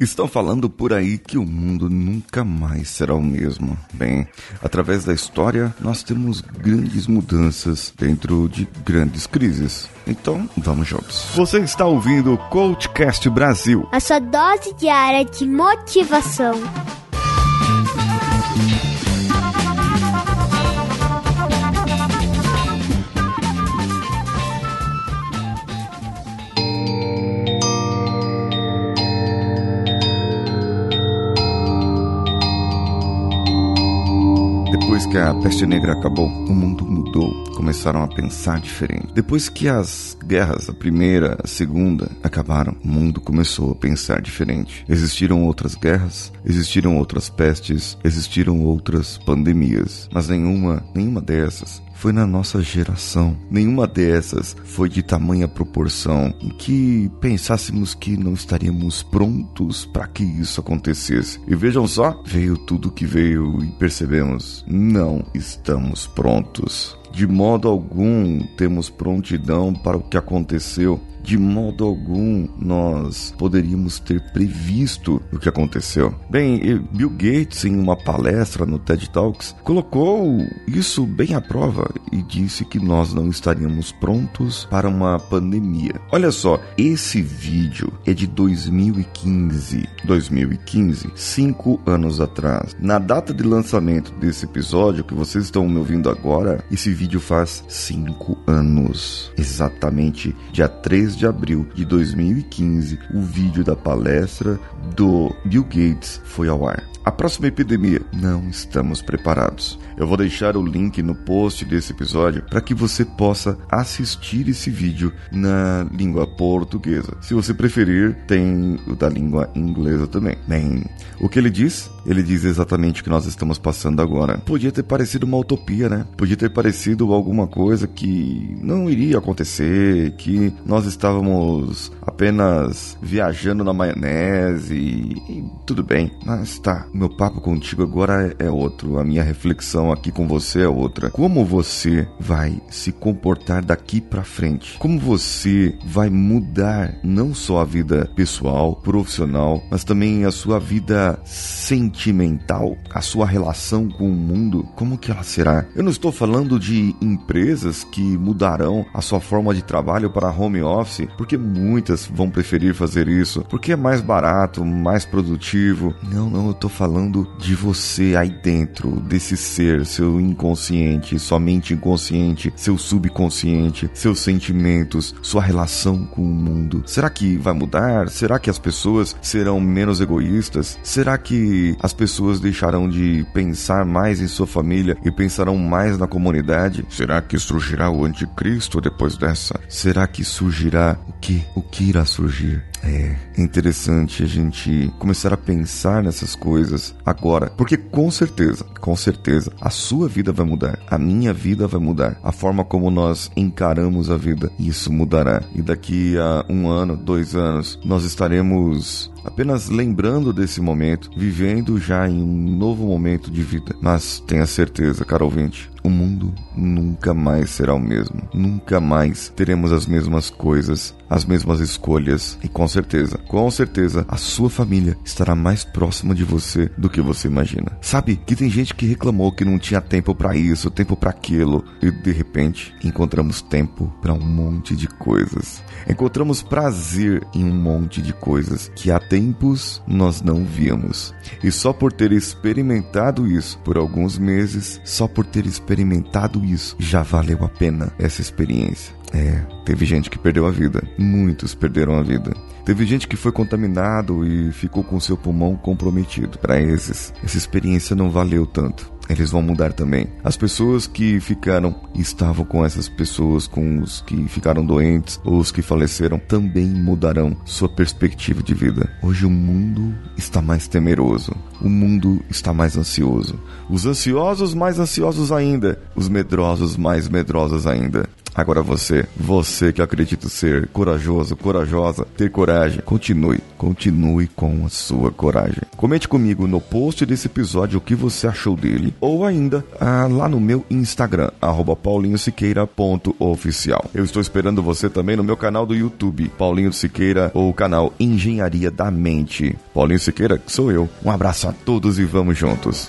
Estão falando por aí que o mundo nunca mais será o mesmo. Bem, através da história, nós temos grandes mudanças dentro de grandes crises. Então, vamos juntos. Você está ouvindo o Coachcast Brasil a sua dose diária de motivação. Depois que a peste negra acabou, o mundo mudou. Começaram a pensar diferente. Depois que as guerras, a primeira, a segunda, acabaram, o mundo começou a pensar diferente. Existiram outras guerras, existiram outras pestes, existiram outras pandemias, mas nenhuma, nenhuma dessas foi na nossa geração. Nenhuma dessas foi de tamanha proporção em que pensássemos que não estaríamos prontos para que isso acontecesse. E vejam só, veio tudo que veio e percebemos, não estamos prontos. De modo algum temos prontidão para o que aconteceu de modo algum nós poderíamos ter previsto o que aconteceu. Bem, Bill Gates, em uma palestra no TED Talks, colocou isso bem à prova e disse que nós não estaríamos prontos para uma pandemia. Olha só, esse vídeo é de 2015. 2015, cinco anos atrás. Na data de lançamento desse episódio que vocês estão me ouvindo agora, esse vídeo faz cinco anos. Exatamente dia 3 de abril de 2015, o vídeo da palestra do Bill Gates foi ao ar. A próxima epidemia, não estamos preparados. Eu vou deixar o link no post desse episódio para que você possa assistir esse vídeo na língua portuguesa. Se você preferir, tem o da língua inglesa também. Bem, o que ele diz? Ele diz exatamente o que nós estamos passando agora. Podia ter parecido uma utopia, né? Podia ter parecido alguma coisa que não iria acontecer, que nós estávamos apenas viajando na maionese e, e tudo bem. Mas tá, meu papo contigo agora é outro. A minha reflexão aqui com você é outra. Como você vai se comportar daqui para frente? Como você vai mudar não só a vida pessoal, profissional, mas também a sua vida sentimental, a sua relação com o mundo? Como que ela será? Eu não estou falando de empresas que mudarão a sua forma de trabalho para home office, porque muitas vão preferir fazer isso, porque é mais barato, mais produtivo. Não, não, eu tô falando de você aí dentro, desse ser, seu inconsciente, sua mente inconsciente, seu subconsciente, seus sentimentos, sua relação com o mundo. Será que vai mudar? Será que as pessoas serão menos egoístas? Será que as pessoas deixarão de pensar mais em sua família e pensarão mais na comunidade? Será que surgirá o anticristo depois dessa? Será que surgirá o que? O que irá surgir? É interessante a gente começar a pensar nessas coisas agora, porque com certeza, com certeza, a sua vida vai mudar, a minha vida vai mudar, a forma como nós encaramos a vida, isso mudará. E daqui a um ano, dois anos, nós estaremos apenas lembrando desse momento, vivendo já em um novo momento de vida. Mas tenha certeza, caro ouvinte, o mundo nunca mais será o mesmo. Nunca mais teremos as mesmas coisas, as mesmas escolhas e com certeza, com certeza, a sua família estará mais próxima de você do que você imagina. Sabe que tem gente que reclamou que não tinha tempo para isso, tempo para aquilo e de repente encontramos tempo para um monte de coisas. Encontramos prazer em um monte de coisas que há tempos nós não víamos. E só por ter experimentado isso por alguns meses, só por ter experimentado isso, já valeu a pena essa experiência. É, teve gente que perdeu a vida, muitos perderam a vida. Teve gente que foi contaminado e ficou com seu pulmão comprometido. Para esses, essa experiência não valeu tanto eles vão mudar também. As pessoas que ficaram estavam com essas pessoas, com os que ficaram doentes ou os que faleceram, também mudarão sua perspectiva de vida. Hoje o mundo está mais temeroso, o mundo está mais ansioso. Os ansiosos mais ansiosos ainda, os medrosos mais medrosos ainda. Agora você, você que acredita ser corajoso, corajosa, ter coragem, continue, continue com a sua coragem. Comente comigo no post desse episódio o que você achou dele, ou ainda ah, lá no meu Instagram, paulinhosiqueira.oficial. Eu estou esperando você também no meu canal do YouTube, Paulinho Siqueira, ou canal Engenharia da Mente. Paulinho Siqueira, sou eu. Um abraço a todos e vamos juntos.